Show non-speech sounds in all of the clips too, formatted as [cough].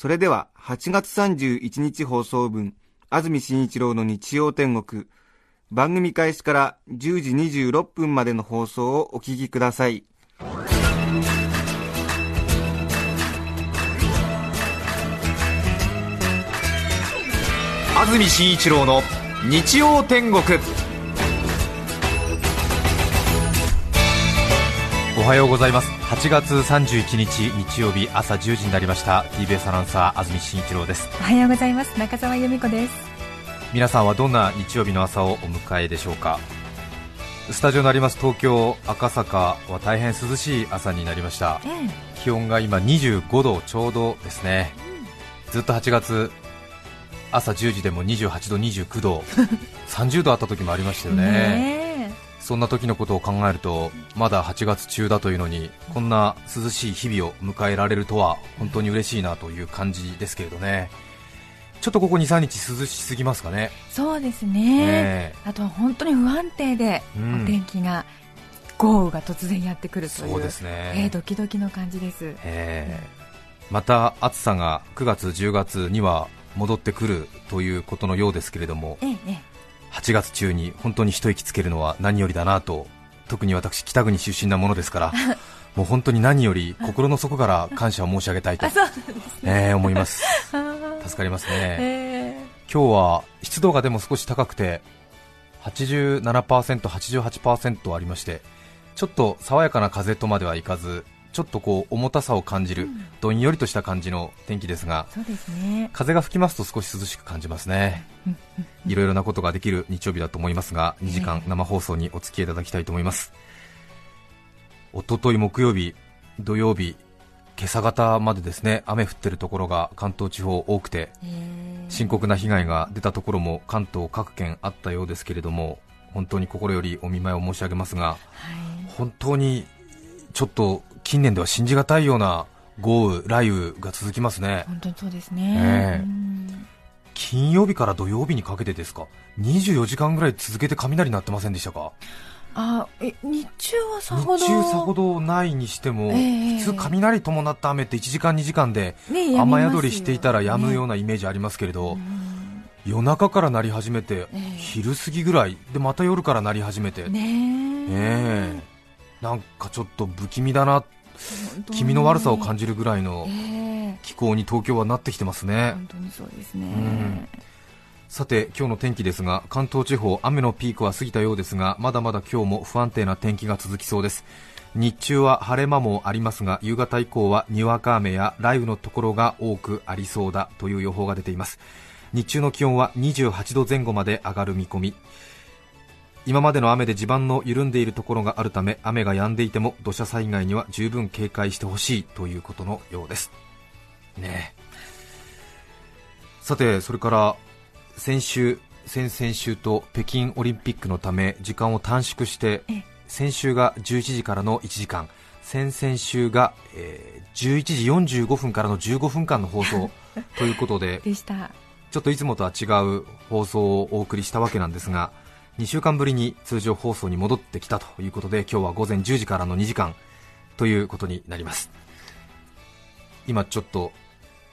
それでは、8月31日放送分、安住紳一郎の日曜天国、番組開始から10時26分までの放送をお聞きください。安住紳一郎の日曜天国はようございます。8月31日日曜日朝10時になりました。TBS アナウンサー安住紳一郎です。おはようございます。中澤由美子です。皆さんはどんな日曜日の朝をお迎えでしょうか？スタジオのあります。東京赤坂は大変涼しい朝になりました。え気温が今25度ちょうどですね、ずっと8月朝10時でも28度、29度、[laughs] 30度あった時もありましたよね。ねそんな時のことを考えるとまだ8月中だというのにこんな涼しい日々を迎えられるとは本当に嬉しいなという感じですけれどね。ちょっとここ2、3日涼しすぎますかね。そうですね。あとは本当に不安定で、うん。お天気が豪雨が突然やってくるというそうですね。えードキドキの感じです。えー。また暑さが9月、10月には戻ってくるということのようですけれどもえええ8月中に本当に一息つけるのは何よりだなと特に私北国出身なものですから [laughs] もう本当に何より心の底から感謝を申し上げたいとえー思います。[laughs] 助かりますね。え今日は湿度がでも少し高くて87%、88%ありましてちょっと爽やかな風とまではいかずちょっとこう重たさを感じる、どんよりとした感じの天気ですがーそうですね。風が吹きますと少し涼しく感じますね。いろいろなことができる日曜日だと思いますが2時間生放送にお付き合いいただきたいと思います。おととい木曜日土曜日今朝方までですね雨降ってるところが関東地方多くてえー。深刻な被害が出たところも関東各県あったようですけれども本当に心よりお見舞いを申し上げますがはい。本当にちょっと近年では信じがたいような豪雨、雷雨が続きますね。本当にそうですね。ねえ。うん。金曜日から土曜日にかけてですか？24時間ぐらい続けて雷鳴ってませんでしたか？あえ日中はさ日ほど。中さほどないにしても、ええ。普通雷伴った雨って1時間2時間でね雨宿りしていたら止むようななイメージありますけれど、夜中から鳴り始めて、ええ。昼過ぎぐらいでまた夜から鳴り始めて、ねえ。え。なんかちょっと不気味だな、本当に気味の悪さを感じるぐらいのええ。気候に東京はなってきてますね。本当にそうですね、ん。さて今日の天気ですが関東地方雨のピークは過ぎたようですがまだまだ今日も不安定な天気が続きそうです。日中は晴れ間もありますが夕方以降はにわか雨や雷雨のところが多くありそうだという予報が出ています。日中の気温は28度前後まで上がる見込み今までの雨で地盤の緩んでいるところがあるため雨が止んでいても土砂災害には十分警戒してほしいということのようです。ねえ。さてそれから先週、先々週と北京オリンピックのため時間を短縮してええ。先週が11時からの1時間。先々週が、えー11時45分からの15分間の放送 [laughs] ということででした。ちょっといつもとは違う放送をお送りしたわけなんですが2週間ぶりに通常放送に戻ってきたということで今日は午前10時からの2時間ということになります。今ちょっと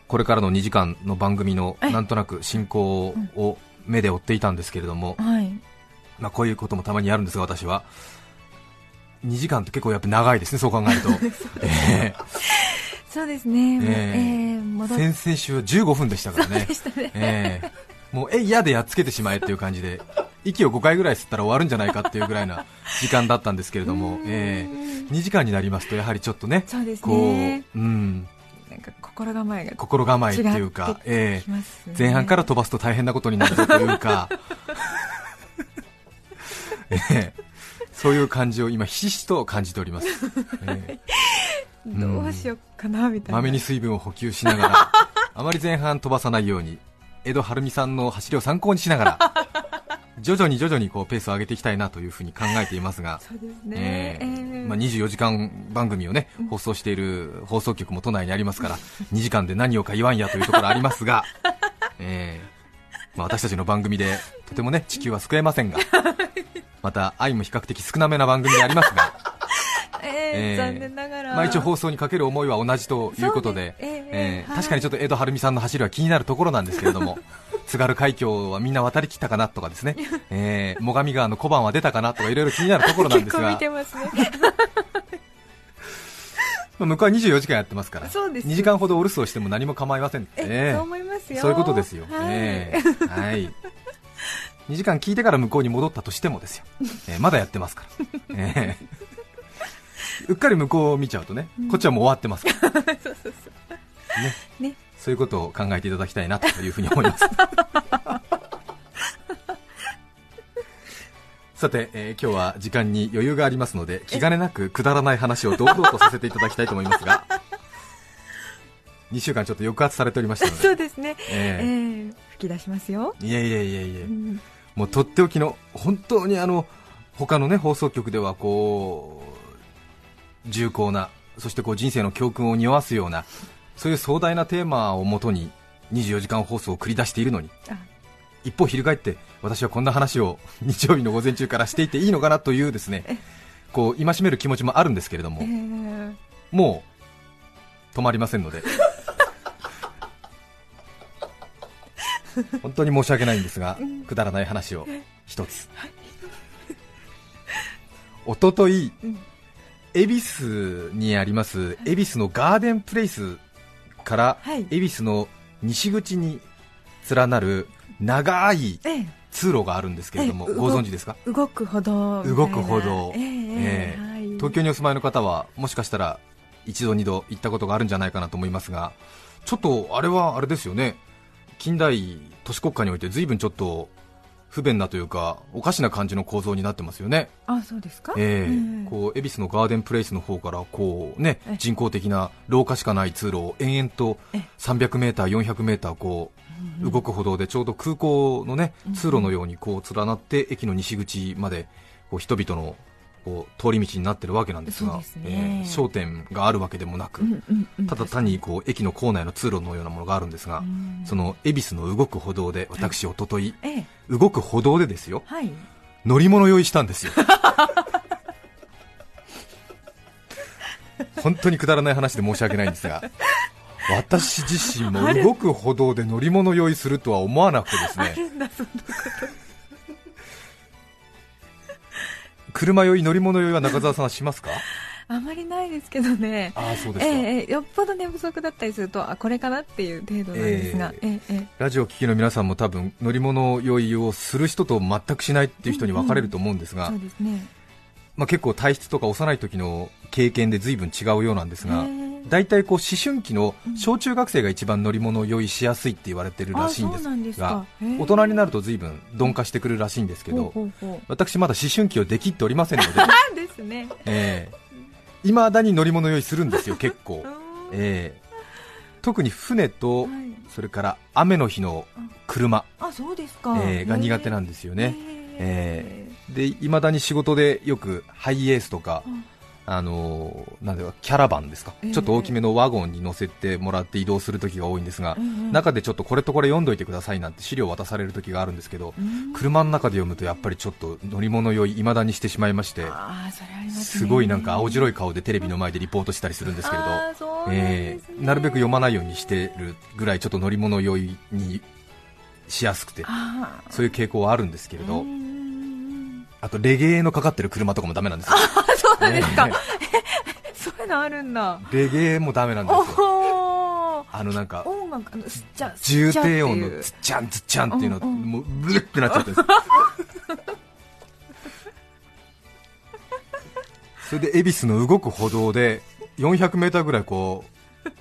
これからの2時間の番組のえなんとなく進行を目で追っていたんですけれども、はい。まあ、こういうこともたまにあるんですが私は。2時間って結構やっぱ長いですねそう考えると、[laughs] えそうですね、ええ。えー先々週は15分でしたからね。ね、ええ。もうえ嫌でやっつけてしまえっていう感じで息を5回ぐらい吸ったら終わるんじゃないかっていうぐらいな [laughs] 時間だったんですけれども、ええ。2時間になりますとやはりちょっとねそうですこねう、うん、なんか心構えが心構えっていうかねえ。前半から飛ばすと大変なことになるぞというか、[laughs] ええ。そういう感じを今ひしひしと感じております、ええ。[laughs] どうしようかなみたいな。まめに水分を補給しながらあまり前半飛ばさないように、江戸晴美さんの走りを参考にしながら徐々に徐々にこうペースを上げていきたいなというふうに考えていますが、[laughs] そうですえね。えーーまあ、24時間番組をね放送している放送局も都内にありますから [laughs] 2時間で何をか言わんやというところありますが、[laughs] えーまあ、私たちの番組でとてもね地球は救えませんがまた愛も比較的少なめな番組でありますが、えーえー残念ながら。まあ、一応放送にかける思いは同じということで、えーえ確かにちょっと江戸晴美さんの走りは気になるところなんですけれども津軽海峡はみんな渡りきったかなとかですね、[laughs] えー最上川の小判は出たかなとかいろいろ気になるところなんです結構が。見てますね。まあ向こうは24時間やってますからそうです。2時間ほどお留守をしても何も構いませんねえ、そう思いますよ。そういうことですよ、はい。ええはい。2時間聞いてから向こうに戻ったとしてもですよ、えーまだやってますから、ええうっかり向こうを見ちゃうとね、こっちはもう終わってますから、[laughs] ね。ねそういうことを考えていただきたいなというふうに思います。[laughs] さて、えー今日は時間に余裕がありますので気兼ねなくくだらない話を堂々とさせていただきたいと思いますが2週間ちょっと抑圧されておりましたのでそうですね。ええー吹き出しますよ。えいやいやいやいや、うんもうとっておきの本当にあの他のね放送局ではこう重厚なそしてこう人生の教訓を匂わすようなそういう壮大なテーマをもとに24時間放送を繰り出しているのにあ。一方翻って私はこんな話を [laughs] 日曜日の午前中からしていていいのかなというですねこう戒める気持ちもあるんですけれどもえーもう止まりませんので。本当に申し訳ないんですが、くだらない話を一つ、[laughs] おとというん。恵比寿にあります恵比寿のガーデンプレイスからはい。恵比寿の西口に連なる長いええ。通路があるんですけれども、ええご存知ですか？動く歩道。動く歩道え東京にお住まいの方はもしかしたら一度二度行ったことがあるんじゃないかなと思いますがちょっとあれはあれですよね。近代都市国家において随分ちょっと不便なというかおかしな感じの構造になってますよね、あ、そうですか？ええ。ええ。こう恵比寿のガーデンプレイスの方からこう、ねええ、人工的な廊下しかない通路を延々とええ。300m、400m こう動く歩道でちょうど空港の、ね、通路のようにこう連なって駅の西口までこう人々のこう通り道になってるわけなんですがすね。えー商店があるわけでもなく、うんうんうん。ただ単にこう駅の構内の通路のようなものがあるんですが、うん。その恵比寿の動く歩道で私、おとといええ。動く歩道でですよはい。乗り物用意したんですよ。[laughs] 本当にくだらない話で申し訳ないんですが私自身も動く歩道で乗り物用意するとは思わなくてですね車酔い乗り物酔いは中澤さんはしますか？[laughs] あまりないですけどね。ああそうですか、えよっぽど寝不足だったりするとあこれかなっていう程度なんですが、ええええラジオ聴きの皆さんも多分乗り物酔いをする人と全くしないっていう人に分かれると思うんですが、そうですね。まあ、結構体質とか幼い時の経験で随分違うようなんですが大体こう思春期の小中学生が一番乗り物酔いしやすいって言われてるらしいんですが大人になると随分鈍化してくるらしいんですけど私まだ思春期をできっておりませんので、あ [laughs] ですね。えー、未だに乗り物酔いするんですよ結構、[laughs] うんえ。ー特に船とはい。それから雨の日の車、あそうですか。えーが苦手ななんですよね、えーで未だに仕事でよくハイエースとか、あのーなんだろうキャラバンですか、ええちょっと大きめのワゴンに乗せてもらって移動する時が多いんですが、ええ中でちょっとこれとこれ読んどいてくださいなんて資料を渡される時があるんですけど、車の中で読むとやっぱりちょっと乗り物酔い未だにしてしまいましてすごいなんか青白い顔でテレビの前でリポートしたりするんですけれど、えーなるべく読まないようにしてるぐらいちょっと乗り物酔いにしやすくてあそういう傾向はあるんですけれど、あとレゲエのかかってる車とかもダメなんですよ。あそうなんですか。え [laughs] そういうのあるんだ。ーレゲエもダメなんですよ。あのなんか音楽あのすっちゃ重低音のすっちゃっていう。ズッチャンズッチャンっていうのうんうん。もうブルってなっちゃって [laughs] それで恵比寿の動く歩道で 400m ぐらいこ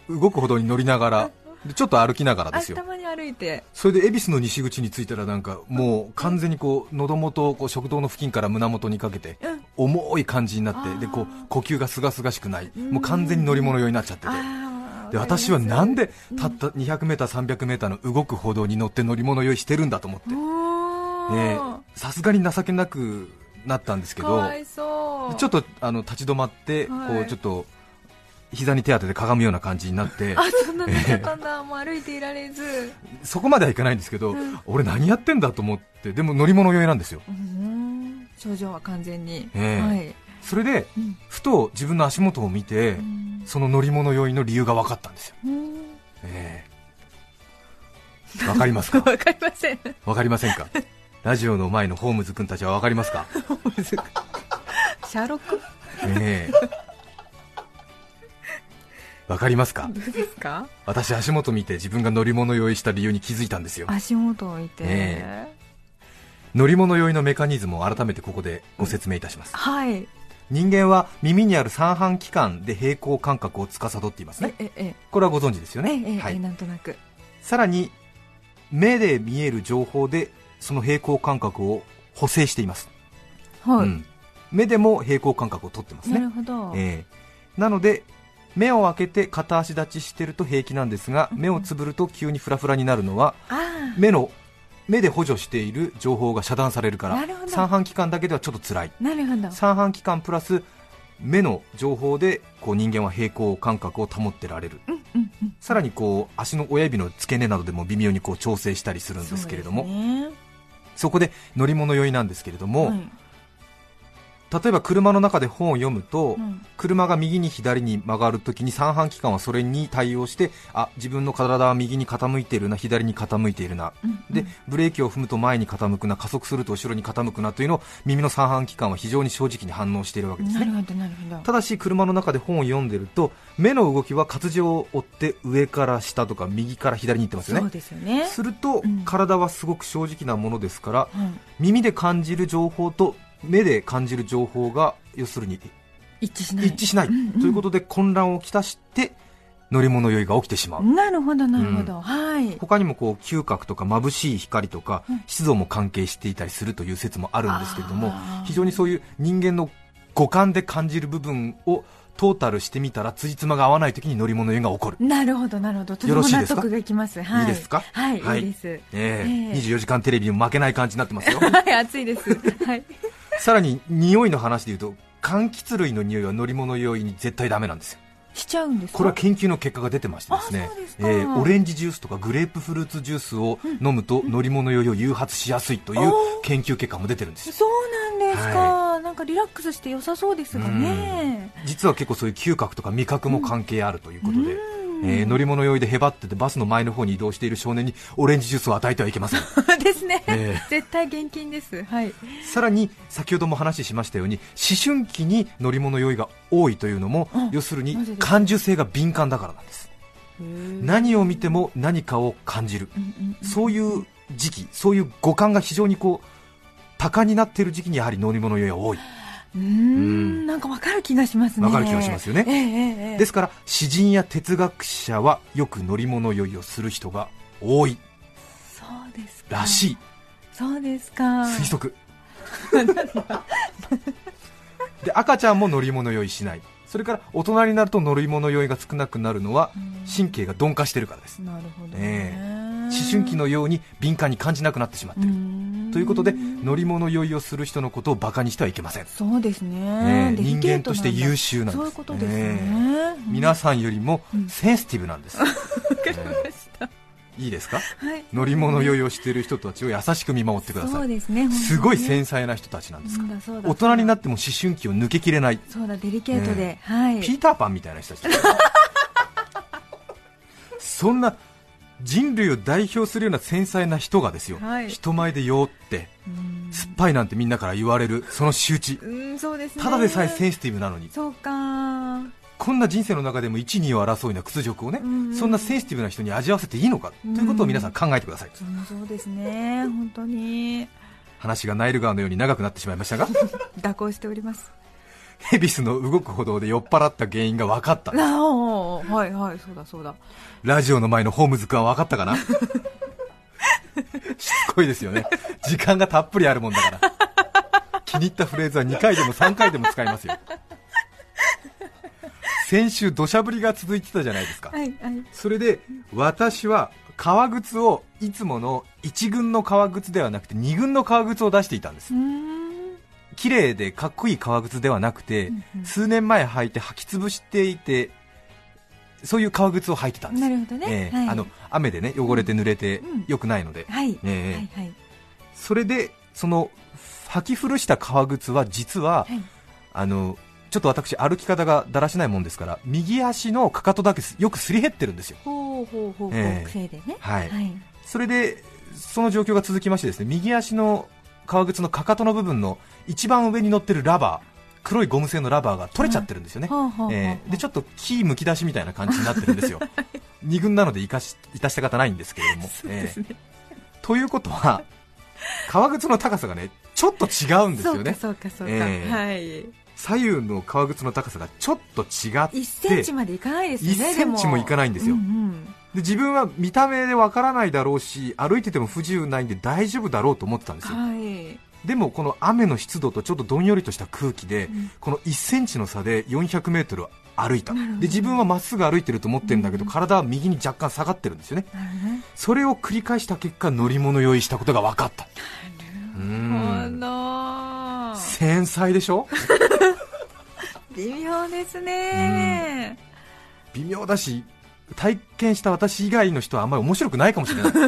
う動く歩道に乗りながらでちょっと歩きながらですよ。あたまに歩いて。それで恵比寿の西口に着いたらなんかもう完全にこう喉元をこう食道の付近から胸元にかけてうん。重い感じになってでこう呼吸がすがすがしくない。もう完全に乗り物酔いになっちゃってて。あで私はなんでたった 200m、300m の動く歩道に乗って乗り物酔いしてるんだと思って、えー。さすがに情けなくなったんですけど、ちょっとあの立ち止まって、はい。こうちょっと膝に手当ててかがむような感じになって、あそんなになっちゃったんだ、もう歩いていられず。[laughs] そこまではいかないんですけど、うん。俺、何やってんだと思って、でも乗り物酔いなんですよ、うん。症状は完全に、ええ。はい、それでうん。ふと自分の足元を見て、うん。その乗り物酔いの理由が分かったんですよ、うん。ええ。分かりますか？[laughs] わかりません。分かりませんか？ラジオの前のホームズ君たちは分かりますか、[laughs] シャーロック？ええ分かりますか？か？私、足元見て自分が乗り物酔いした理由に気づいたんですよ。足元を置いて、え。乗り物酔いのメカニズムを改めてここでご説明いたします、はい。人間は耳にある三半規管で平行感覚を司っていますね。えええ。これはご存知ですよええね、ええはい、なんとなく。さらに目で見える情報でその平行感覚を補正しています、はい、うん。目でも平行感覚をとってますなねるほど、ええ。なので目を開けて片足立ちしてると平気なんですが目をつぶると急にフラフラになるのはあ目の目で補助している情報が遮断されるから三半規管だけではちょっと辛い。あなるほど。三半規管プラス目の情報でこう人間は平行感覚を保ってられる。うんうんうん。さらにこう足の親指の付け根などでも微妙にこう調整したりするんですけれどもそ,、ね。こで乗り物酔いなんですけれども、はい例えば車の中で本を読むと、うん。車が右に左に曲がるときに三半規管はそれに対応してあ自分の体は右に傾いているな左に傾いているな。うん。でブレーキを踏むと前に傾くな加速すると後ろに傾くなというのを耳の三半規管は非常に正直に反応しているわけですね。なるほどなるほど。ただし車の中で本を読んでると目の動きは活字を追って上から下とか右から左に行ってますよそうねですよね。すると、うん。体はすごく正直なものですからはい。耳で感じる情報と目で感じる情報が要するに一致しない。一致しない、うんうん。ということで混乱をきたして乗り物酔いが起きてしまう、なるほどなるほど、はい。他にもこう嗅覚とか眩しい光とかうん湿度も関係していたりするという説もあるんですけれども非常にそういう人間の五感で感じる部分をトータルしてみたら辻褄が合わない時に乗り物酔いが起こる、なるほどなるほど。とてもよろしいですか？納得がいきます。はい。いいですか？はい、はい。い、いです。え。ええ。え24時間テレビにも負けない感じになってますよ。[laughs] はい暑いです。はいさらに匂いの話でいうと柑橘類の匂いは乗り物酔いに絶対ダメなんですよ。しちゃうんですか？これは研究の結果が出てましてですねえーオレンジジュースとかグレープフルーツジュースを飲むと乗り物酔いを誘発しやすいという研究結果も出てるんですよ。そうなんですか、はなんかリラックスして良さそうですがね。実は結構そういう嗅覚とか味覚も関係あるということで、うんえー乗り物酔いでへばっててバスの前の方に移動している少年にオレンジジュースを与えてはいけません。[laughs] ですね、え絶対厳禁です。はい。さらに先ほども話しましたように思春期に乗り物酔いが多いというのも、うん。要するに感受性が敏感だからなんです。何を見ても何かを感じる、うんうんうん。そういう時期そういう五感が非常にこう多感になっている時期にやはり乗り物酔いが多い、うん。んなんかわかる気がしますね。わかる気がしますよね。ええええええ。ですから詩人や哲学者はよく乗り物酔いをする人が多い。そうですか。らしい。そうですか。推測。[laughs] で赤ちゃんも乗り物酔いしない。それから大人になると乗り物酔いが少なくなるのは神経が鈍化してるからです。なるほどえね思春期のように敏感に感じなくなってしまってる。ということで乗り物酔いをする人のことをバカにしてはいけません、そうですね。ね人間として優秀なんです。そういうことですね、ね皆さんよりもうん。センシティブなんです、わかりました。いいですか？はい。乗り物酔いをしている人たちを優しく見守ってくだそさい。うですねすごいセ繊細な人たちなんですから。大人になっても思春期を抜けきれない。そうだデリケートで、ねはい。ピーターパンみたいな人たち [laughs] そんな人類を代表するような繊細な人がですよ、はい。人前で酔ってうん。酸っぱいなんてみんなから言われるその仕打ち。うんそうですね。ただでさえセンシティブなのに。そうか。こんな人生の中でも1、2を争うような屈辱をね、うん。そんなセンシティブな人に味わわせていいのか、うん。ということを皆さん考えてください。そうそうですね。本当に。話がナイル川のように長くなってしまいましたが、[laughs] 蛇行しておりますヘビスの動く歩道で酔っ払った原因が分かった。はいはいそうだそうだラジオの前のホームズ君は分かったかな？[laughs] しつこいですよね。時間がたっぷりあるもんだから。気に入ったフレーズは2回でも3回でも使いますよ。先週土砂降りが続いてたじゃないですか、はいはいそれで私は革靴をいつもの1軍の革靴ではなくて2軍の革靴を出していたんですうーん綺麗でかっこいい革靴ではなくて、うんうん。数年前履いて履き潰していてそういう革靴を履いてたんです。なるほどね、あの雨でね汚れて濡れてうん良くないので、はい、ええ。はいはいそれでその履き古した革靴は実は、はい。あのちょっと私歩き方がだらしないもんですから右足のかかとだけすよくすり減ってるんですよ。ほうほうほう。ええ。癖でね。はい、はい。それでその状況が続きましてですね右足の革靴のかかとの部分の一番上に乗ってるラバー黒いゴム製のラバーが取れちゃってるんですよね、はあはあはあ。えーでちょっと木むき出しみたいな感じになってるんですよ。二軍なので生かし致した方ないんですけれども、[laughs] えー。ということは革靴の高さがねちょっと違うんですよね。そうかそうかええはい。左右の革靴の高さがちょっと違って1センチまでいかないですよね1センチもいかないんですよ。うんうんで自分は見た目でわからないだろうし歩いてても不自由ないんで大丈夫だろうと思ってたんですよ。はい。でもこの雨の湿度とちょっとどんよりとした空気で、ん。この1センチの差で400メートル歩いた。で自分はまっすぐ歩いてると思ってるんだけど、うん。体は右に若干下がってるんですよね。なるほどね。それを繰り返した結果乗り物酔いしたことが分かった。うほんど。繊細でしょ？[laughs] 微妙ですね、微妙だし体験した私以外の人はあんまり面白くないかもしれない、[laughs] いや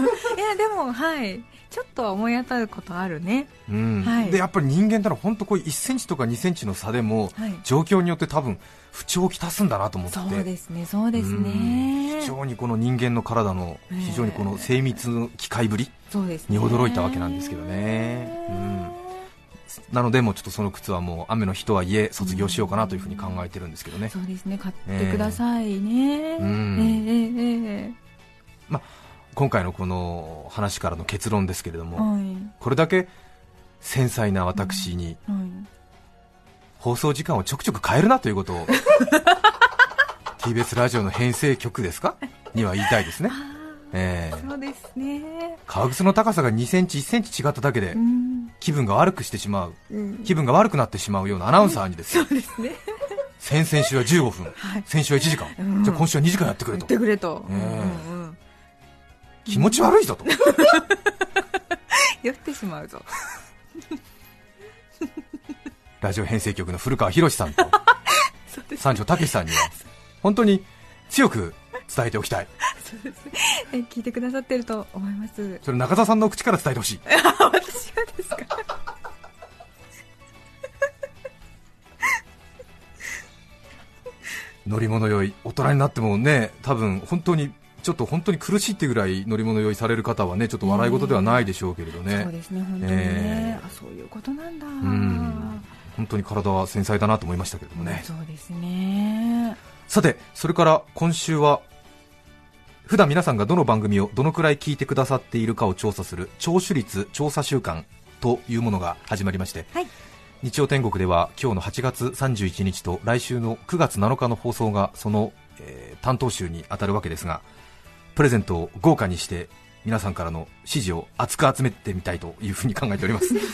でもはい。ちょっとは思い当たることあるね。うん。はい。でやっぱり人間ってのは本当こう1センチとか2センチの差でも、はい。状況によって多分不調をきたすんだなと思って。そうですねそうですうん。ね非常にこの人間の体のええ。非常にこの精密の機械ぶり。に驚いたわけなんですけどね。うんなのでもうちょっとその靴はもう雨の日とはいえ卒業しようかなというふうに考えてるんですけどね。そうですね。買ってくださいね、うん。えええええ今回のこの話からの結論ですけれどえもはい。これだけ繊細な私にはい。放送時間をちょくちょく変えるなということを [laughs] TBS ラジオの編成局ですか？には言いたいですね、ええ。そうですね。革靴の高さが2センチ1センチ違っただけでうん。気分が悪くしてしまう。うん。気分が悪くなってしまうようなアナウンサーにですよ。そうですね。先々週は15分、[laughs] はい。先週は1時間、うん。じゃあ今週は2時間やってくれと。言ってくれと、ええ。うんうんうん。気持ち悪いぞと、[laughs] 酔ってしまうぞ。[laughs] ラジオ編成局の古川博さんと三条武さんには本当に強く伝えておきたい。そうですね。え聞いてくださってると思います。それ中澤さんの口から伝えてほしい。私がですか？乗り物酔い大人になってもね多分本当にちょっと本当に苦しいってぐらい乗り物酔いされる方はねちょっと笑い事ではないでしょうけれどね、そうですね本当にね、ええ。あそういうことなんだ。ん。本当に体は繊細だなと思いましたけれどもね、そうですね。さてそれから今週は普段皆さんがどの番組をどのくらい聞いてくださっているかを調査する聴取率調査週間というものが始まりまして、はい。日曜天国では今日の8月31日と来週の9月7日の放送がその、えー担当週に当たるわけですがプレゼントを豪華にして皆さんからの支持を厚く集めてみたいというふうに考えております。[laughs]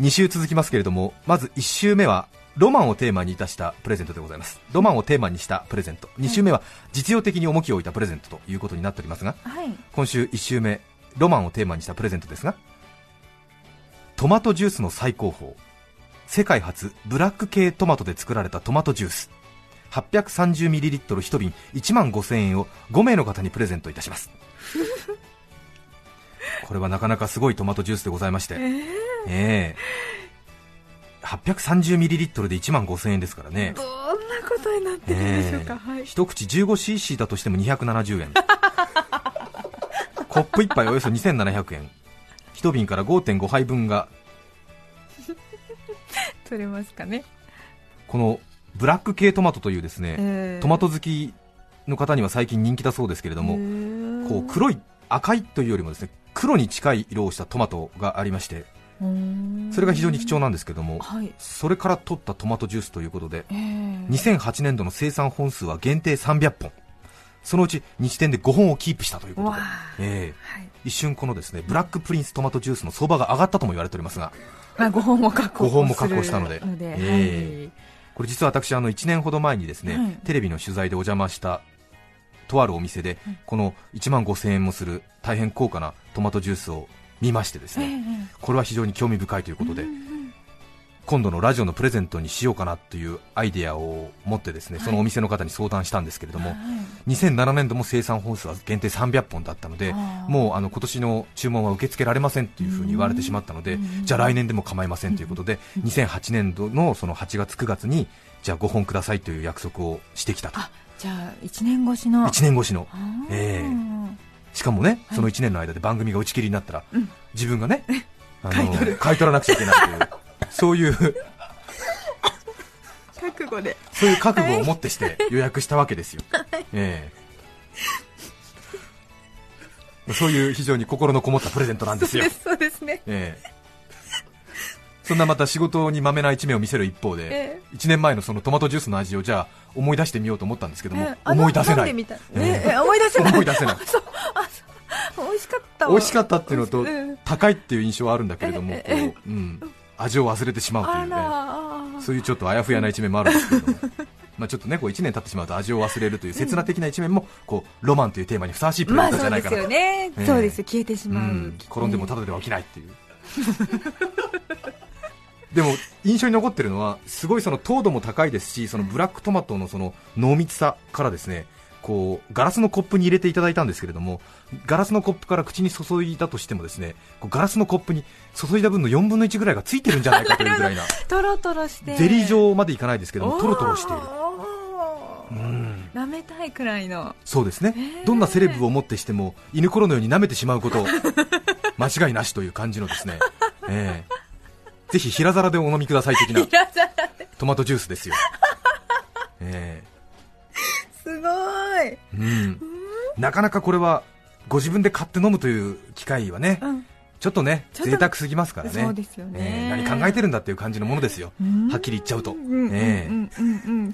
2週続きますけれどもまず1週目はロマンをテーマにいたしたプレゼントでございます。ロマンをテーマにしたプレゼント。2週目は実用的に重きを置いたプレゼントということになっておりますがはい。今週1週目ロマンをテーマにしたプレゼントですがトマトジュースの最高峰。世界初ブラック系トマトで作られたトマトジュース。830ml1 瓶1万5000円を5名の方にプレゼントいたします。[laughs] これはなかなかすごいトマトジュースでございまして、ええ 830ml で1万5000円ですからね。どんなことになってるんでしょうか、はい。一口 15cc だとしても270円。[laughs] コップ1杯およそ2700円。1瓶から5.5杯分が。[laughs] 取れますかね、このブラック系トマトというですね、えートマト好きの方には最近人気だそうですけれども、こう黒い赤いというよりもですね黒に近い色をしたトマトがありましてそれが非常に貴重なんですけどもはい、それから取ったトマトジュースということでえー2008年度の生産本数は限定300本。そのうち日点で5本をキープしたということでええ。はい、一瞬このですねブラックプリンストマトジュースの相場が上がったとも言われておりますがまあ、5本も確保5本も確保したのでのでえこれ実は私あの1年ほど前にですね、はい。テレビの取材でお邪魔したとあるお店で、この1万5000円もする大変高価なトマトジュースを見ましてですはい、ね、えこれは非常に興味深いということで、今度のラジオのプレゼントにしようかなというアイデアを持ってですねそのお店の方に相談したんですけれども、2007年度も生産本数は限定300本だったのでもうあの今年の注文は受け付けられませんというふうに言われてしまったのでうんじゃあ来年でも構いませんということで2008年度のその8月9月にじゃあ5本くださいという約束をしてきたと。あじゃあ1年越しの。1年越しの。あー。えしかもねはい。その1年の間で番組が打ち切りになったらうん。自分がね [laughs] あの買い取らなくちゃいけないという [laughs] そういう覚悟で。そういう覚悟を持ってして予約したわけですよ、[laughs] ええ。そういう非常に心のこもったプレゼントなんですよ。そうで、すそうですね。ええそんなまた仕事にまめな一面を見せる一方で、え1年前のそのトマトジュースの味をじゃあ思い出してみようと思ったんですけども、えあ思い出せない。飲んでみたええええ思い出せない。思い出せない。そう。あそう。美味しかったわ。美味しかったっていうのと、うん。高いっていう印象はあるんだけれども、ううん、味を忘れてしまうというね。そういうちょっとあやふやな一面もあるんですけれども。[laughs] まあちょっとねこう1年経ってしまうと味を忘れるという切な的な一面もこうロマンというテーマにふさわしいプレゼントじまあそうですゃないかなと、よね、ええ。そうです。消えてしまう、うん。転んでもただでは起きないっていう [laughs] でも印象に残ってるのはすごいその糖度も高いですしそのブラックトマトのその濃密さからですねこうガラスのコップに入れていただいたんですけれどもガラスのコップから口に注いだとしてもですねこうガラスのコップに注いだ分の4分の1ぐらいがついてるんじゃないかというぐらいな [laughs] トロトロして。ゼリー状までいかないですけどもトロトロしている。うん。舐めたいくらいの。そうですね、えー。どんなセレブをもってしても犬ころのように舐めてしまうこと間違いなしという感じのですね、ええぜひ平皿でお飲みください的な。トマトジュースですよ、[laughs] えすごい。えうん、なかなかこれはご自分で買って飲むという機会はね、うん。ちょっとね贅沢すぎますからね。そうですよね。ええ。何考えてるんだっていう感じのものですよ、うん。はっきり言っちゃうと、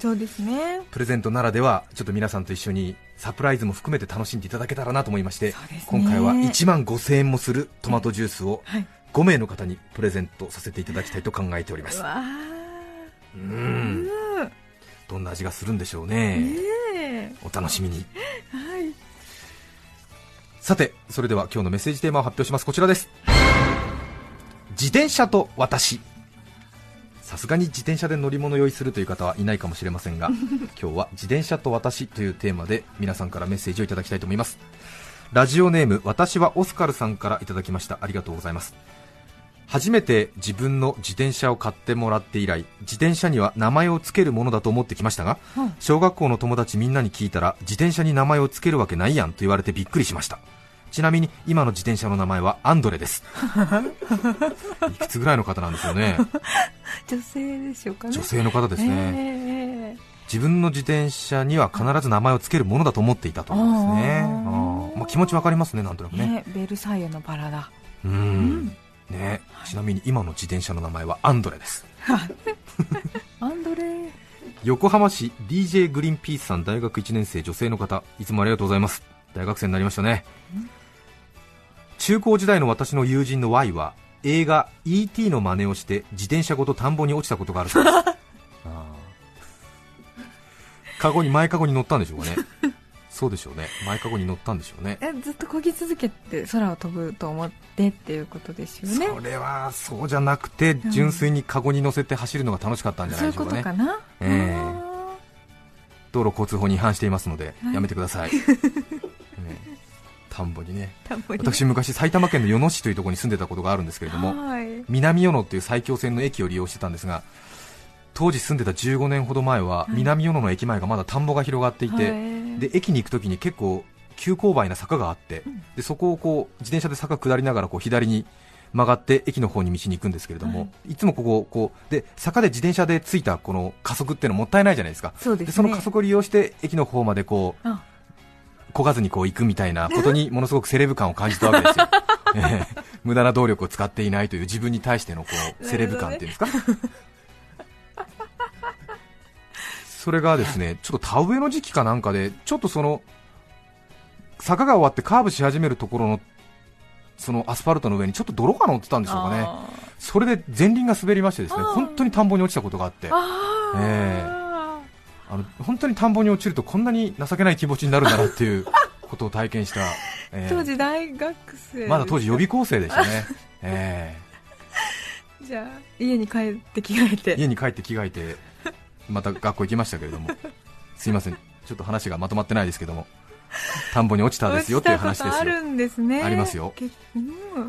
そうですね。プレゼントならではちょっと皆さんと一緒にサプライズも含めて楽しんでいただけたらなと思いまして、ね。今回は1万5000円もするトマトジュースをはい5名の方にプレゼントさせていただきたいと考えております。うん。ん。どんな味がするんでしょうね。ねえ。お楽しみに。はい。さてそれでは今日のメッセージテーマを発表します。こちらです。自転車と私。さすがに自転車で乗り物用意するという方はいないかもしれませんが [laughs] 今日は自転車と私というテーマで皆さんからメッセージをいただきたいと思います。ラジオネーム私はオスカルさんからいただきました。ありがとうございます初めて自分の自転車を買ってもらって以来自転車には名前を付けるものだと思ってきましたが、うん小学校の友達みんなに聞いたら自転車に名前を付けるわけないやんと言われてびっくりしました。ちなみに今の自転車の名前はアンドレです。[laughs] いくつぐらいの方なんでしょうね。[laughs] 女性でしょうかね。女性の方ですね、ええ。自分の自転車には必ず名前を付けるものだと思っていたということですね。あまあ、気持ちわかりますねなんとなくね。ねベルサイユのバラだ。うんね。ちなみに今の自転車の名前はアンドレです。[laughs] アンドレ。横浜市 DJ グリーンピースさん大学1年生女性の方いつもありがとうございます。大学生になりましたね。中高時代の私の友人の Y は映画 E.T. の真似をして自転車ごと田んぼに落ちたことがあるそうです。[laughs] あー。カゴに前カゴに乗ったんでしょうかねそうでしょうね。前カゴに乗ったんでしょうね。えずっと漕ぎ続けて空を飛ぶと思ってっていうことですよね。それはそうじゃなくて純粋にカゴに乗せて走るのが楽しかったんじゃなそういうこいでしょうかね。とかな、ええ。あ道路交通法に違反していますので、はい。やめてください、[laughs] ええ。田んぼにね。私昔埼玉県の与野市というところに住んでたことがあるんですけれどもはい。南与野っていう埼京線の駅を利用してたんですが当時住んでた15年ほど前ははい。南与野の駅前がまだ田んぼが広がっていて、はい。で駅に行くときに結構急勾配な坂があって、でそこをこう自転車で坂下りながらこう左に曲がって駅の方に道に行くんですけれども、、はい。つもこここうで坂で自転車でついたこの加速っていうのもったいないじゃないですか。そうですね。でその加速を利用して駅の方までこうあ。漕がずにこう行くみたいなことに [laughs] ものすごくセレブ感を感じたわけですよ、え [laughs] え無駄な動力を使っていないという自分に対してのこう [laughs] セレブ感っていうんですかそれがですねちょっと田植えの時期かなんかでちょっとその坂が終わってカーブし始めるところのそのアスファルトの上にちょっと泥が乗ってたんでしょうかね。あそれで前輪が滑りましてですね本当に田んぼに落ちたことがあって。ーあー。えあの本当に田んぼに落ちるとこんなに情けない気持ちになるんだなっていう [laughs] ことを体験した、ええ。当時大学生まだ当時予備校生でしたね、[laughs] えじゃあ家に帰って着替ええて。家に帰って着替えてまた学校行きましたけれども。[laughs] すいません。ちょっと話がまとまってないですけども。田んぼに落ちたですよっていう話ですよ。あるんですね。ありますよ。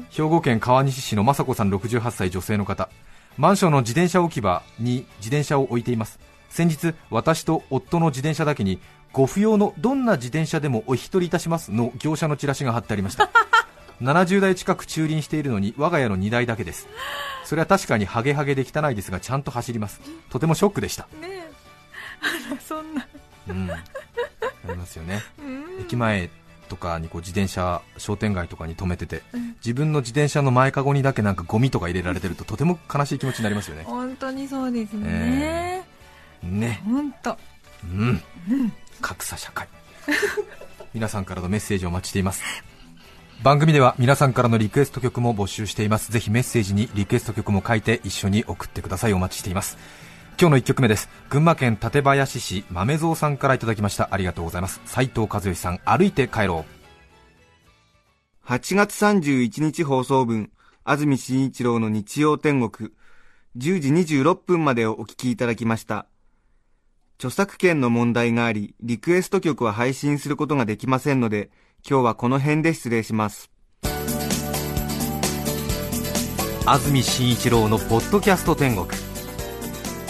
兵庫県川西市の雅子さん68歳女性の方。マンションの自転車置き場に自転車を置いています。先日私と夫の自転車だけにご不要のどんな自転車でもお引き取りいたしますの業者のチラシが貼ってありました70台近く駐輪しているのに我が家の2台だけです。それは確かにハゲハゲで汚いですがちゃんと走ります。とてもショックでした。ねえ。あらそんな。うん。ありますよね。うん。駅前とかにこう自転車商店街とかに止めててうん。自分の自転車の前かごにだけなんかゴミとか入れられてるととても悲しい気持ちになりますよね。本当にそうですね、ね。本当。うん。格差社会。皆さんからのメッセージをお待ちしています番組では皆さんからのリクエスト曲も募集しています。ぜひメッセージにリクエスト曲も書いて一緒に送ってください。お待ちしています。今日の1曲目です。群馬県館林市豆蔵さんからいただきました。ありがとうございます。斉藤和義さん歩いて帰ろう。8月31日放送分、安住紳一郎の日曜天国、10時26分までをお聞きいただきました。著作権の問題があり、リクエスト曲は配信することができませんので、今日はこの辺で失礼します。安住紳一郎のポッドキャスト天国。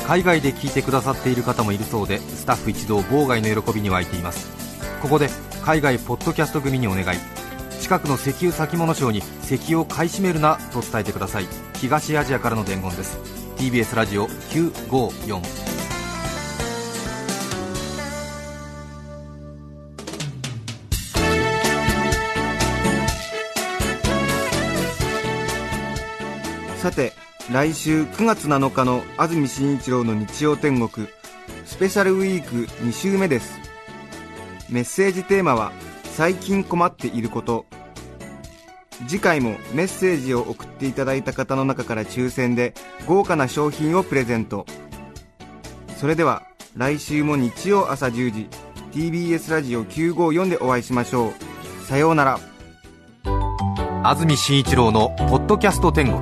海外で聞いてくださっている方もいるそうでスタッフ一同妨害の喜びに沸いています。ここで海外ポッドキャスト組にお願い。近くの石油先物商に石油を買い占めるなと伝えてください。東アジアからの伝言です。TBS ラジオ954さて、来週9月7日の安住紳一郎の日曜天国、スペシャルウィーク2週目です。メッセージテーマは、最近困っていること。次回もメッセージを送っていただいた方の中から抽選で豪華な商品をプレゼント。それでは、来週も日曜朝10時、TBS ラジオ954でお会いしましょう。さようなら。安住紳一郎の「ポッドキャスト天国」